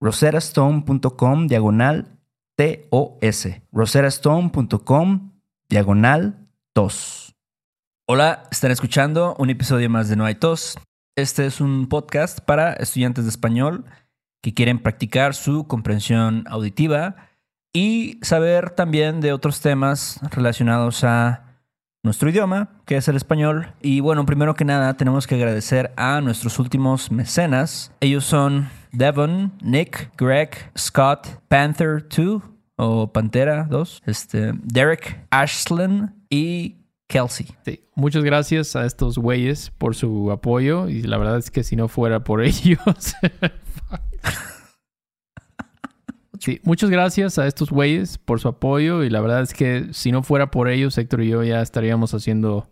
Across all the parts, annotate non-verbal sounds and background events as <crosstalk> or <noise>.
roserastone.com diagonal TOS. roserastone.com diagonal TOS. Hola, están escuchando un episodio más de No hay tos. Este es un podcast para estudiantes de español que quieren practicar su comprensión auditiva y saber también de otros temas relacionados a nuestro idioma, que es el español. Y bueno, primero que nada tenemos que agradecer a nuestros últimos mecenas. Ellos son Devon, Nick, Greg, Scott, Panther 2 o Pantera 2, este, Derek, Ashland y Kelsey. Sí. Muchas gracias a estos güeyes por su apoyo y la verdad es que si no fuera por <laughs> ellos... <laughs> Sí, muchas gracias a estos güeyes por su apoyo y la verdad es que si no fuera por ellos, Héctor y yo ya estaríamos haciendo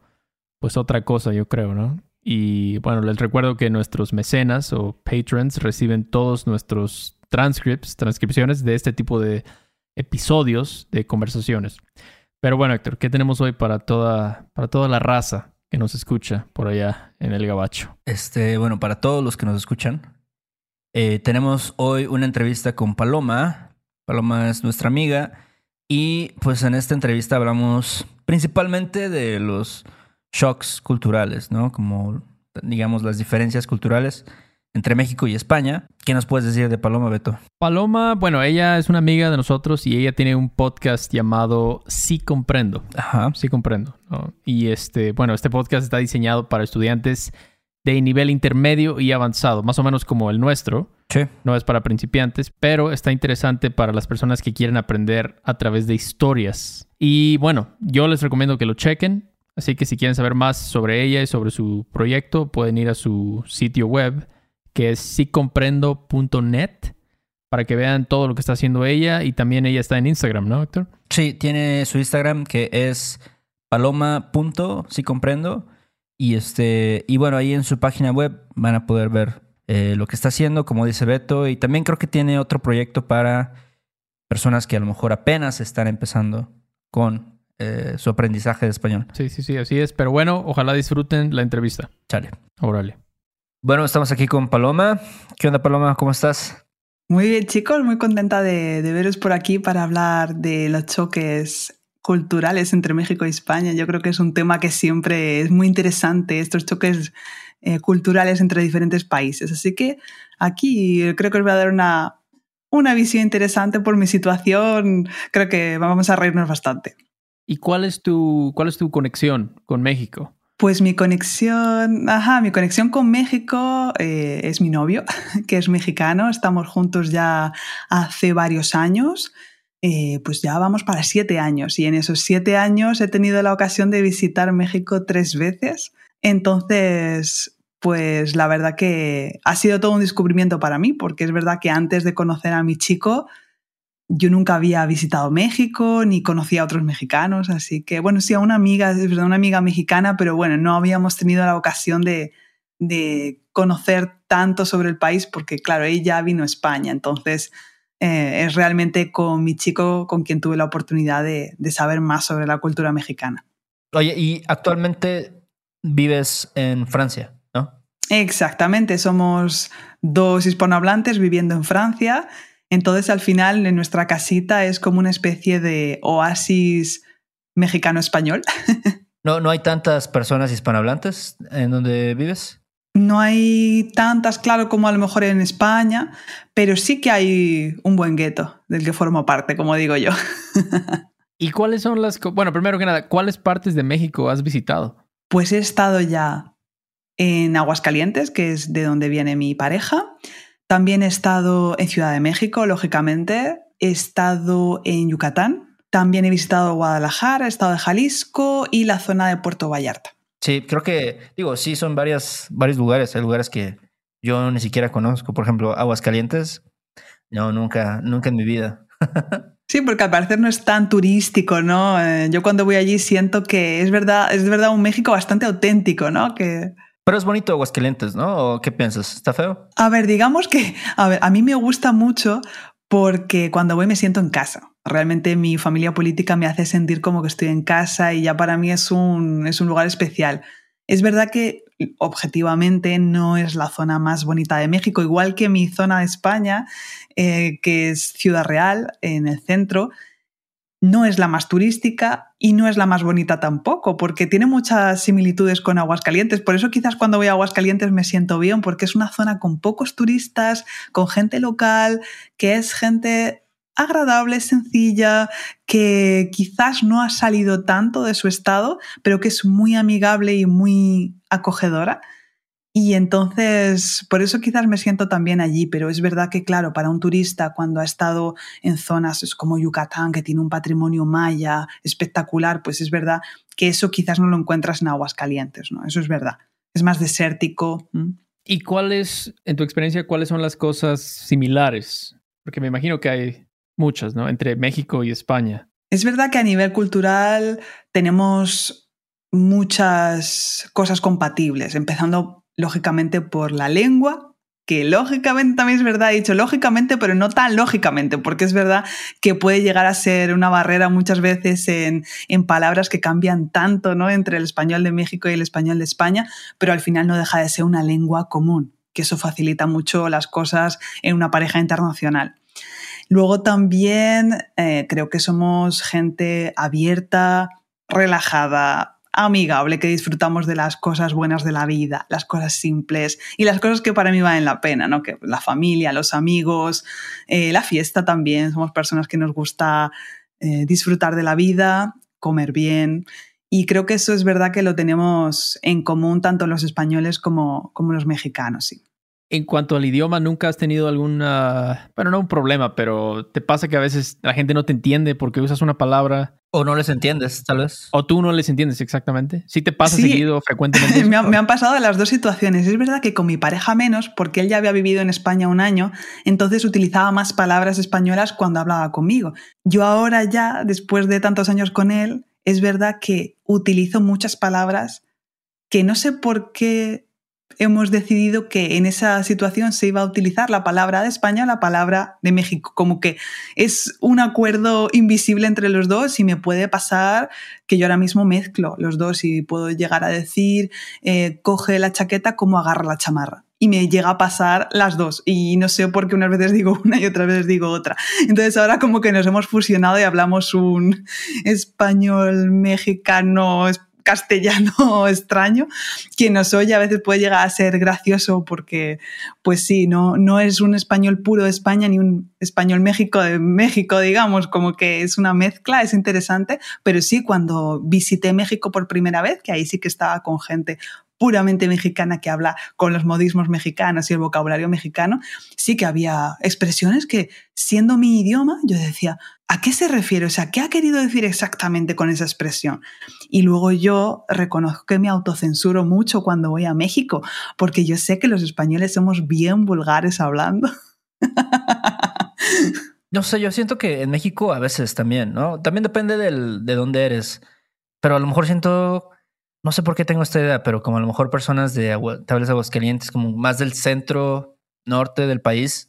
pues otra cosa, yo creo, ¿no? Y bueno, les recuerdo que nuestros mecenas o patrons reciben todos nuestros transcripts, transcripciones de este tipo de episodios de conversaciones. Pero bueno, Héctor, ¿qué tenemos hoy para toda, para toda la raza que nos escucha por allá en el Gabacho? Este, bueno, para todos los que nos escuchan, eh, tenemos hoy una entrevista con Paloma. Paloma es nuestra amiga. Y pues en esta entrevista hablamos principalmente de los shocks culturales, ¿no? Como, digamos, las diferencias culturales entre México y España. ¿Qué nos puedes decir de Paloma, Beto? Paloma, bueno, ella es una amiga de nosotros y ella tiene un podcast llamado Sí Comprendo. Ajá. Sí Comprendo. ¿no? Y este, bueno, este podcast está diseñado para estudiantes de nivel intermedio y avanzado, más o menos como el nuestro. Sí. No es para principiantes, pero está interesante para las personas que quieren aprender a través de historias. Y bueno, yo les recomiendo que lo chequen. Así que si quieren saber más sobre ella y sobre su proyecto, pueden ir a su sitio web, que es sicomprendo.net, para que vean todo lo que está haciendo ella. Y también ella está en Instagram, ¿no, Héctor? Sí, tiene su Instagram que es paloma.sicomprendo. Y este, y bueno, ahí en su página web van a poder ver eh, lo que está haciendo, como dice Beto, y también creo que tiene otro proyecto para personas que a lo mejor apenas están empezando con eh, su aprendizaje de español. Sí, sí, sí, así es. Pero bueno, ojalá disfruten la entrevista. Chale. Órale. Bueno, estamos aquí con Paloma. ¿Qué onda, Paloma? ¿Cómo estás? Muy bien, chicos, muy contenta de, de veros por aquí para hablar de los choques culturales entre México y España. Yo creo que es un tema que siempre es muy interesante, estos choques eh, culturales entre diferentes países. Así que aquí creo que os voy a dar una, una visión interesante por mi situación. Creo que vamos a reírnos bastante. ¿Y cuál es tu, cuál es tu conexión con México? Pues mi conexión, ajá, mi conexión con México eh, es mi novio, <laughs> que es mexicano. Estamos juntos ya hace varios años. Eh, pues ya vamos para siete años. Y en esos siete años he tenido la ocasión de visitar México tres veces. Entonces, pues la verdad que ha sido todo un descubrimiento para mí, porque es verdad que antes de conocer a mi chico, yo nunca había visitado México ni conocía a otros mexicanos, así que bueno, sí, a una amiga, es verdad, una amiga mexicana, pero bueno, no habíamos tenido la ocasión de, de conocer tanto sobre el país porque, claro, ella vino a España, entonces eh, es realmente con mi chico con quien tuve la oportunidad de, de saber más sobre la cultura mexicana. Oye, y actualmente vives en Francia, ¿no? Exactamente, somos dos hispanohablantes viviendo en Francia. Entonces, al final, en nuestra casita es como una especie de oasis mexicano-español. <laughs> ¿No, ¿No hay tantas personas hispanohablantes en donde vives? No hay tantas, claro, como a lo mejor en España, pero sí que hay un buen gueto del que formo parte, como digo yo. <laughs> ¿Y cuáles son las... Bueno, primero que nada, ¿cuáles partes de México has visitado? Pues he estado ya en Aguascalientes, que es de donde viene mi pareja. También he estado en Ciudad de México, lógicamente. He estado en Yucatán. También he visitado Guadalajara, he estado en Jalisco y la zona de Puerto Vallarta. Sí, creo que, digo, sí, son varias, varios lugares. Hay lugares que yo ni siquiera conozco. Por ejemplo, Aguascalientes. No, nunca, nunca en mi vida. <laughs> Sí, porque al parecer no es tan turístico, ¿no? Eh, yo cuando voy allí siento que es verdad, es verdad un México bastante auténtico, ¿no? Que... Pero es bonito Aguascalientes, ¿no? ¿O qué piensas? ¿Está feo? A ver, digamos que, a ver, a mí me gusta mucho porque cuando voy me siento en casa. Realmente mi familia política me hace sentir como que estoy en casa y ya para mí es un, es un lugar especial. Es verdad que objetivamente no es la zona más bonita de México, igual que mi zona de España, eh, que es Ciudad Real, en el centro, no es la más turística y no es la más bonita tampoco, porque tiene muchas similitudes con Aguascalientes. Por eso quizás cuando voy a Aguascalientes me siento bien, porque es una zona con pocos turistas, con gente local, que es gente agradable, sencilla, que quizás no ha salido tanto de su estado, pero que es muy amigable y muy acogedora. Y entonces, por eso quizás me siento también allí, pero es verdad que, claro, para un turista cuando ha estado en zonas como Yucatán, que tiene un patrimonio maya espectacular, pues es verdad que eso quizás no lo encuentras en aguas calientes, ¿no? Eso es verdad. Es más desértico. ¿Y cuáles, en tu experiencia, cuáles son las cosas similares? Porque me imagino que hay muchas, ¿no? Entre México y España. Es verdad que a nivel cultural tenemos muchas cosas compatibles, empezando lógicamente por la lengua, que lógicamente también es verdad, he dicho lógicamente, pero no tan lógicamente, porque es verdad que puede llegar a ser una barrera muchas veces en, en, palabras que cambian tanto ¿no? entre el español de México y el español de España, pero al final no deja de ser una lengua común, que eso facilita mucho las cosas en una pareja internacional. Luego también eh, creo que somos gente abierta, relajada, amigable, que disfrutamos de las cosas buenas de la vida, las cosas simples y las cosas que para mí valen la pena, ¿no? Que la familia, los amigos, eh, la fiesta también. Somos personas que nos gusta eh, disfrutar de la vida, comer bien. Y creo que eso es verdad que lo tenemos en común tanto los españoles como, como los mexicanos, sí. En cuanto al idioma, ¿nunca has tenido alguna, bueno, no un problema, pero te pasa que a veces la gente no te entiende porque usas una palabra? O no les entiendes, tal vez. O tú no les entiendes exactamente. ¿Sí te pasa seguido, frecuentemente? <laughs> me, me, han pasado las dos situaciones. Es verdad que con mi pareja menos, porque él ya había vivido en España un año, entonces utilizaba más palabras españolas cuando hablaba conmigo. Yo ahora ya, después de tantos años con él, es verdad que utilizo muchas palabras que no sé por qué hemos decidido que en esa situación se iba a utilizar la palabra de España, la palabra de México, como que es un acuerdo invisible entre los dos y me puede pasar que yo ahora mismo mezclo los dos y puedo llegar a decir, eh, coge la chaqueta como agarra la chamarra. Y me llega a pasar las dos. Y no sé por qué unas veces digo <laughs> una y otras veces digo otra. Entonces ahora como que nos hemos fusionado y hablamos un español mexicano, castellano <laughs> extraño. Quien nos oye a veces puede llegar a ser gracioso porque, pues sí, no, no es un español puro de España ni un español México de México, digamos, como que es una mezcla, es interesante, pero sí, cuando visité México por primera vez, que ahí sí que estaba con gente puramente mexicana que habla con los modismos mexicanos y el vocabulario mexicano, sí que había expresiones que, siendo mi idioma, yo decía, ¿a qué se refiere? O sea, ¿qué ha querido decir exactamente con esa expresión? Y luego yo reconozco que me autocensuro mucho cuando voy a México, porque yo sé que los españoles somos bien vulgares hablando. <laughs> No sé, yo siento que en México a veces también, ¿no? También depende del, de dónde eres. Pero a lo mejor siento, no sé por qué tengo esta idea, pero como a lo mejor personas de Tablas Aguascalientes, como más del centro norte del país,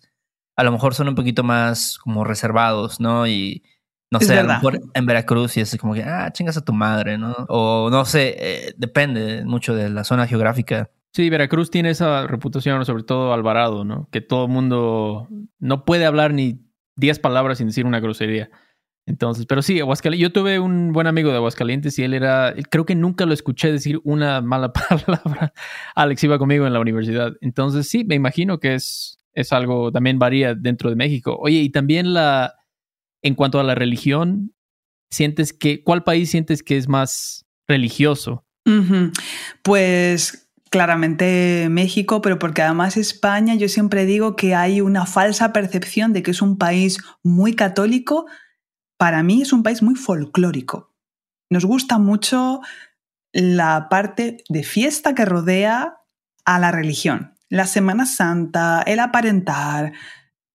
a lo mejor son un poquito más como reservados, ¿no? Y no sé, a lo mejor en Veracruz y es como que, ah, chingas a tu madre, ¿no? O no sé, eh, depende mucho de la zona geográfica. Sí, Veracruz tiene esa reputación, sobre todo Alvarado, ¿no? Que todo el mundo no puede hablar ni 10 palabras sin decir una grosería. Entonces, pero sí, Aguascalientes. Yo tuve un buen amigo de Aguascalientes y él era, creo que nunca lo escuché decir una mala <laughs> palabra. Alex iba conmigo en la universidad. Entonces, sí, me imagino que es, es algo, también varía dentro de México. Oye, y también la, en cuanto a la religión, sientes que, ¿cuál país sientes que es más religioso? Pues claramente México, pero porque además España, yo siempre digo que hay una falsa percepción de que es un país muy católico. Para mí es un país muy folclórico. Nos gusta mucho la parte de fiesta que rodea a la religión. La Semana Santa, el aparentar,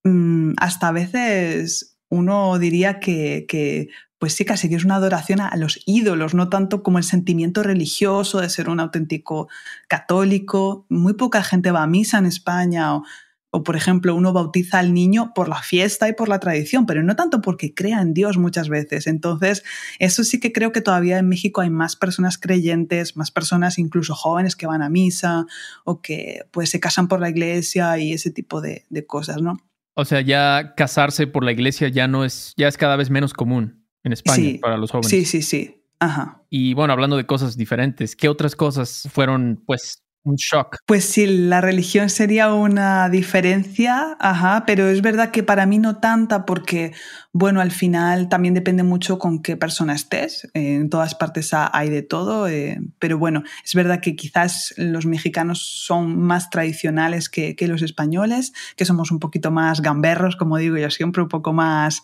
mm, hasta a veces uno diría que, pues sí, casi que es una adoración a los ídolos, no tanto como el sentimiento religioso de ser un auténtico católico. Muy poca gente va a misa en España o, por ejemplo, uno bautiza al niño por la fiesta y por la tradición, pero no tanto porque crea en Dios muchas veces. Entonces, eso sí que creo que todavía en México hay más personas creyentes, más personas incluso jóvenes que van a misa o que pues se casan por la iglesia y ese tipo de, de cosas, ¿no? O sea, ya casarse por la iglesia ya no es, ya es cada vez menos común en España para los jóvenes. Sí, sí, sí. Ajá. Y bueno, hablando de cosas diferentes, ¿qué otras cosas fueron, pues, un shock. Pues sí, la religión sería una diferencia, ajá, pero es verdad que para mí no tanta porque, bueno, al final también depende mucho con qué persona estés. En todas partes hay de todo, eh, pero bueno, es verdad que quizás los mexicanos son más tradicionales que, que, los españoles, que somos un poquito más gamberros, como digo yo siempre, un poco más,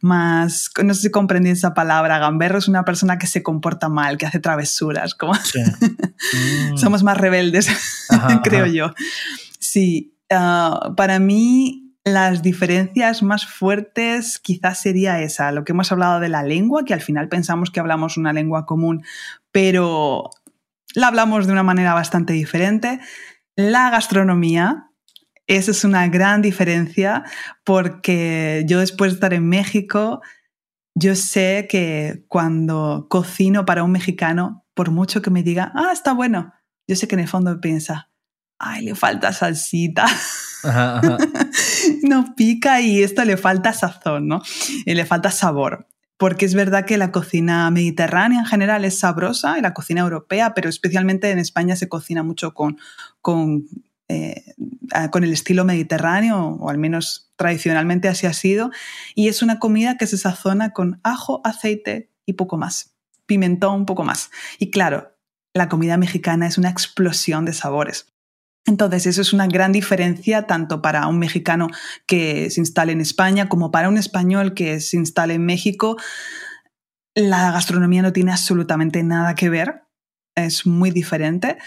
más, no sé si comprendí esa palabra, gamberro es una persona que se comporta mal, que hace travesuras, como <laughs> somos más rebeldes <laughs> creo yo. Sí, ah, para mí las diferencias más fuertes quizás sería esa, lo que hemos hablado de la lengua, que al final pensamos que hablamos una lengua común, pero la hablamos de una manera bastante diferente. La gastronomía, esa es una gran diferencia porque yo después de estar en México, yo sé que cuando cocino para un mexicano, por mucho que me diga, ah, está bueno, yo sé que en el fondo piensa, ay, le falta salsita. <laughs> no pica y esto le falta sazón, ¿no? Y le falta sabor. Porque es verdad que la cocina mediterránea en general es sabrosa, y la cocina europea, pero especialmente en España se cocina mucho con, con, eh, con el estilo mediterráneo, o al menos tradicionalmente así ha sido. Y es una comida que se sazona con ajo, aceite y poco más. Pimentón, un poco más. Y claro, la comida mexicana es una explosión de sabores. Entonces, eso es una gran diferencia tanto para un mexicano que se instale en España como para un español que se instale en México. La gastronomía no tiene absolutamente nada que ver, es muy diferente.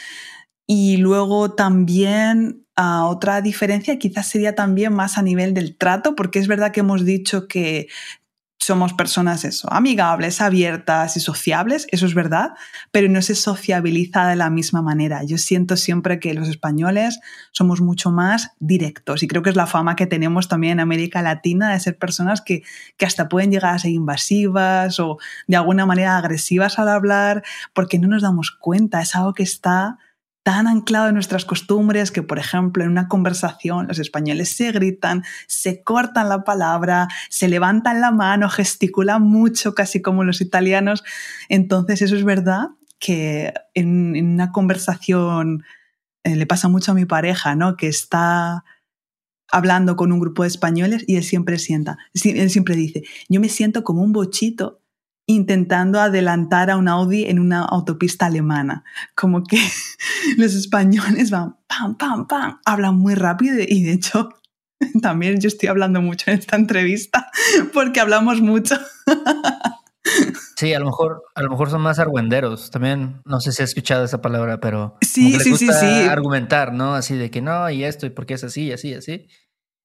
Y luego también ah, otra diferencia quizás sería también más a nivel del trato, porque es verdad que hemos dicho que somos personas eso, amigables, abiertas y sociables, eso es verdad, pero no se sociabiliza de la misma manera. Yo siento siempre que los españoles somos mucho más directos y creo que es la fama que tenemos también en América Latina de ser personas que, que hasta pueden llegar a ser invasivas o de alguna manera agresivas al hablar porque no nos damos cuenta, es algo que está tan anclado en nuestras costumbres que, por ejemplo, en una conversación los españoles se gritan, se cortan la palabra, se levantan la mano, gesticulan mucho, casi como los italianos. Entonces, eso es verdad que en, una conversación eh, le pasa mucho a mi pareja, ¿no? Que está hablando con un grupo de españoles y él siempre sienta, él siempre dice, yo me siento como un bochito intentando adelantar a un Audi en una autopista alemana. Como que <laughs> los españoles van pam, pam, pam, hablan muy rápido y de hecho <laughs> también yo estoy hablando mucho en esta entrevista <laughs> porque hablamos mucho. Sí, a lo mejor, a lo mejor son más argüenderos. También, no sé si has escuchado esa palabra, pero sí, sí, sí, sí. argumentar, ¿no? Así de que no, y esto, y por qué es así, así, así.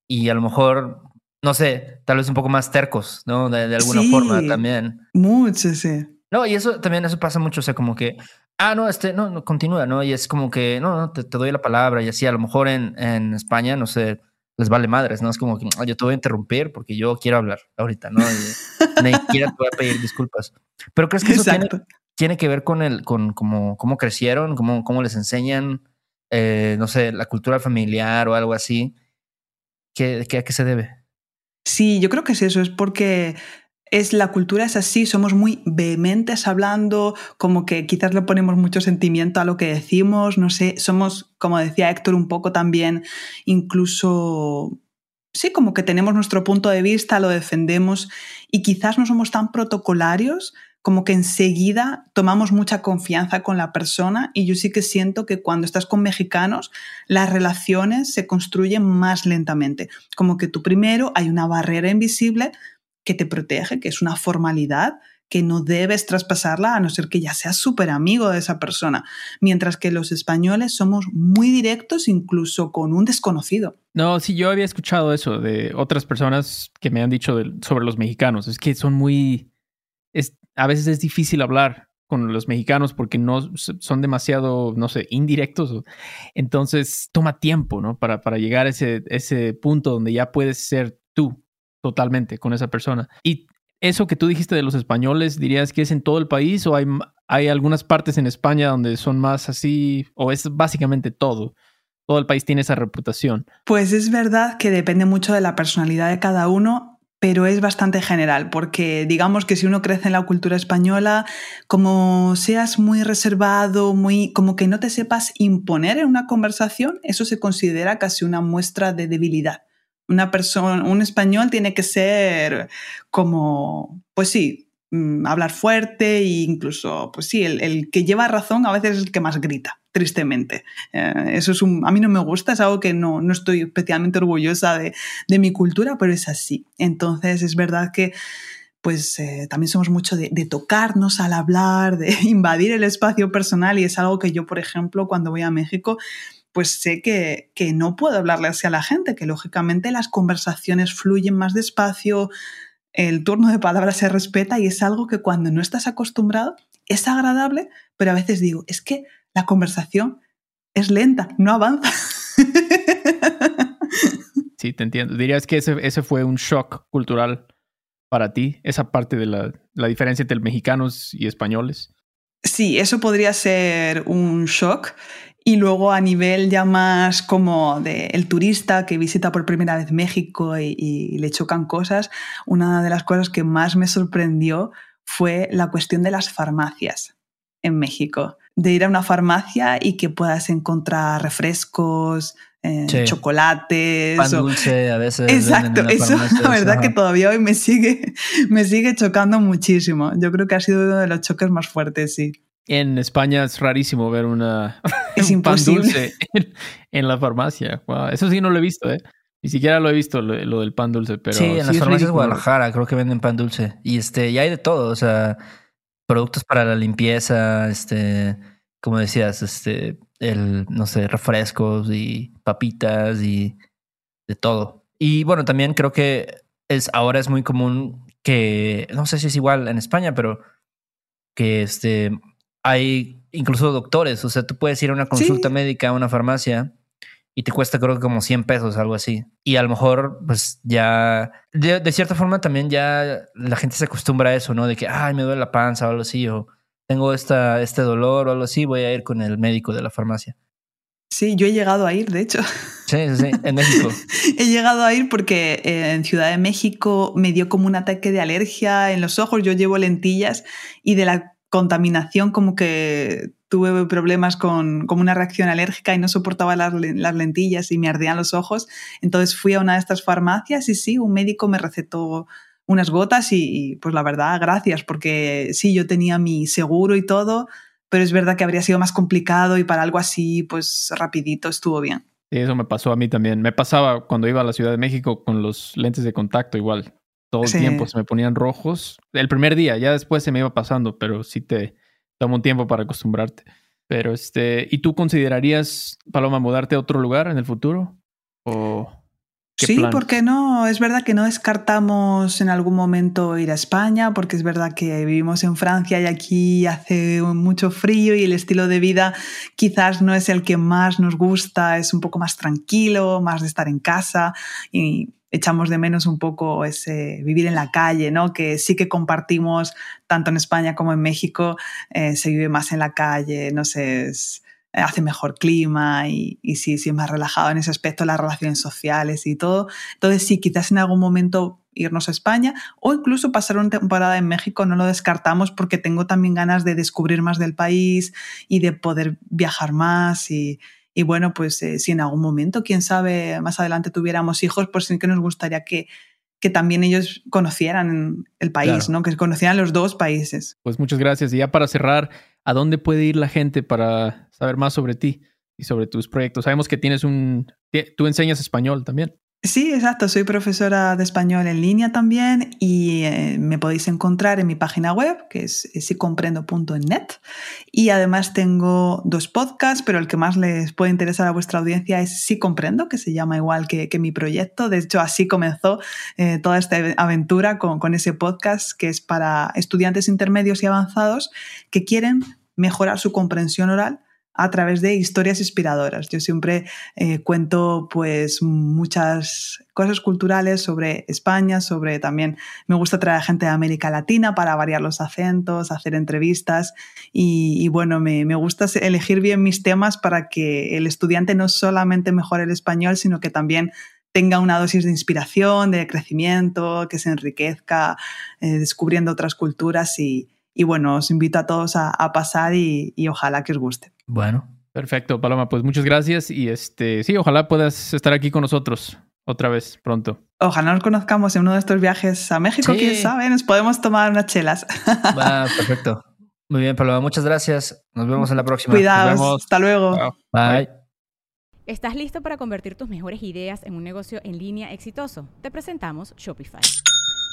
Y a lo mejor, no sé, tal vez un poco más tercos, ¿no? De, alguna forma también. Mucho, sí. No, y eso también, eso pasa mucho, o sea, como que, ah, no, este, no, no continúa, ¿no? Y es como que, no, no, te, te doy la palabra y así, a lo mejor en, en España, no sé, les vale madres, ¿no? Es como que yo te voy a interrumpir porque yo quiero hablar ahorita, ¿no? Y <laughs> ni siquiera te voy a pedir disculpas. Pero ¿crees que eso tiene, que ver con el, con cómo, cómo crecieron, cómo, cómo les enseñan, eh, no sé, la cultura familiar o algo así? ¿Qué, qué, ¿A qué se debe? Sí, yo creo que es eso, es porque es la cultura es así, somos muy vehementes hablando, como que quizás le ponemos mucho sentimiento a lo que decimos, no sé, somos, como decía Héctor, un poco también incluso sí, como que tenemos nuestro punto de vista, lo defendemos y quizás no somos tan protocolarios como que enseguida tomamos mucha confianza con la persona y yo sí que siento que cuando estás con mexicanos las relaciones se construyen más lentamente, como que tú primero hay una barrera invisible que te protege, que es una formalidad que no debes traspasarla a no ser que ya seas súper amigo de esa persona. Mientras que los españoles somos muy directos incluso con un desconocido. No, sí, yo había escuchado eso de otras personas que me han dicho sobre los mexicanos. Es que son muy... a veces es difícil hablar con los mexicanos porque no son demasiado, no sé, indirectos. Entonces toma tiempo, ¿no? Para, para llegar a ese, ese punto donde ya puedes ser tú totalmente con esa persona. Y eso que tú dijiste de los españoles, ¿dirías que es en todo el país o hay, hay algunas partes en España donde son más así o es básicamente todo? Todo el país tiene esa reputación. Pues es verdad que depende mucho de la personalidad de cada uno, pero es bastante general, porque digamos que si uno crece en la cultura española, como seas muy reservado, muy como que no te sepas imponer en una conversación, eso se considera casi una muestra de debilidad. Una persona, un español tiene que ser como, pues sí, mm, hablar fuerte e incluso, pues sí, el, que lleva razón a veces es el que más grita, tristemente. Eh, eso es a mí no me gusta, es algo que no, no estoy especialmente orgullosa de, mi cultura, pero es así. Entonces es verdad que pues eh, también somos mucho de, de, tocarnos al hablar, de <laughs> invadir el espacio personal y es algo que yo, por ejemplo, cuando voy a México, pues sé que, no puedo hablarle así a la gente, que lógicamente las conversaciones fluyen más despacio, el turno de palabras se respeta y es algo que cuando no estás acostumbrado es agradable, pero a veces digo, es que la conversación es lenta, no avanza. <laughs> Sí, te entiendo. Dirías que ese, fue un shock cultural para ti, esa parte de la, la diferencia entre mexicanos y españoles. Sí, eso podría ser un shock. Y luego a nivel ya más como de el turista que visita por primera vez México y, le chocan cosas, una de las cosas que más me sorprendió fue la cuestión de las farmacias en México. De ir a una farmacia y que puedas encontrar refrescos, eh, chocolates. Pan dulce a veces. Exacto, eso <laughs> la verdad que todavía hoy me sigue, <laughs> me sigue chocando muchísimo. Yo creo que ha sido uno de los choques más fuertes, sí. En España es rarísimo ver una, <laughs> es un pan dulce en, la farmacia. eso sí no lo he visto, ¿eh? Ni siquiera lo he visto lo, del pan dulce, pero sí, en las farmacias de Guadalajara creo que venden pan dulce y este y hay de todo, o sea, productos para la limpieza, este, como decías, este, el no sé, refrescos y papitas y de todo. Y bueno, también creo que es ahora es muy común que no sé si es igual en España, pero que este hay incluso doctores, o sea, tú puedes ir a una consulta médica a una farmacia y te cuesta creo que como 100 pesos, algo así. Y a lo mejor, pues ya, de, cierta forma también ya la gente se acostumbra a eso, ¿no? De que, ay, me duele la panza o algo así, o tengo esta, este dolor o algo así, voy a ir con el médico de la farmacia. Sí, yo he llegado a ir, de hecho. Sí, sí, sí, en México. <laughs> he llegado a ir porque eh, en Ciudad de México me dio como un ataque de alergia en los ojos, yo llevo lentillas y de la contaminación, como que tuve problemas con como una reacción alérgica y no soportaba las, lentillas y me ardían los ojos. Entonces fui a una de estas farmacias y sí, un médico me recetó unas gotas y, pues la verdad, gracias, porque sí, yo tenía mi seguro y todo, pero es verdad que habría sido más complicado y para algo así, pues rapidito estuvo bien. Sí, eso me pasó a mí también. Me pasaba cuando iba a la Ciudad de México con los lentes de contacto igual. Todo el tiempo se me ponían rojos. El primer día, ya después se me iba pasando, pero sí te toma un tiempo para acostumbrarte. Pero este, ¿y tú considerarías, Paloma, mudarte a otro lugar en el futuro? ¿O sí, ¿por qué no? Es verdad que no descartamos en algún momento ir a España, porque es verdad que vivimos en Francia y aquí hace mucho frío y el estilo de vida quizás no es el que más nos gusta, es un poco más tranquilo, más de estar en casa y echamos de menos un poco ese vivir en la calle, ¿no? Que sí que compartimos tanto en España como en México, eh, se vive más en la calle, no sé, hace mejor clima y, y sí, sí es más relajado en ese aspecto, las relaciones sociales y todo. Entonces sí, quizás en algún momento irnos a España o incluso pasar una temporada en México, no lo descartamos porque tengo también ganas de descubrir más del país y de poder viajar más y, y bueno, pues eh, si en algún momento, quién sabe, más adelante tuviéramos hijos, pues sí que nos gustaría que, que también ellos conocieran el país, ¿no? Que conocieran los dos países. Pues muchas gracias. Y ya para cerrar, ¿a dónde puede ir la gente para saber más sobre ti y sobre tus proyectos? Sabemos que tienes un... Tú enseñas español también. Sí, exacto. Soy profesora de español en línea también y eh, me podéis encontrar en mi página web, que es sicomprendo.net. Y además tengo dos podcasts, pero el que más les puede interesar a vuestra audiencia es Sí Comprendo, que se llama igual que, mi proyecto. De hecho, así comenzó eh, toda esta aventura con, con ese podcast, que es para estudiantes intermedios y avanzados que quieren mejorar su comprensión oral a través de historias inspiradoras. Yo siempre eh, cuento pues muchas cosas culturales sobre España, sobre también me gusta traer gente de América Latina para variar los acentos, hacer entrevistas y, bueno, me, me, gusta elegir bien mis temas para que el estudiante no solamente mejore el español, sino que también tenga una dosis de inspiración, de crecimiento, que se enriquezca eh, descubriendo otras culturas y, y bueno, os invito a todos a, pasar y, ojalá que os guste. Bueno. Perfecto, Paloma, pues muchas gracias y este, sí, ojalá puedas estar aquí con nosotros otra vez pronto. Ojalá nos conozcamos en uno de estos viajes a México, quién sabe, nos podemos tomar unas chelas. Va, <laughs> perfecto. Muy bien, Paloma, muchas gracias. Nos vemos en la próxima. Cuidados, hasta luego. Bye. ¿Estás listo para convertir tus mejores ideas en un negocio en línea exitoso? Te presentamos Shopify.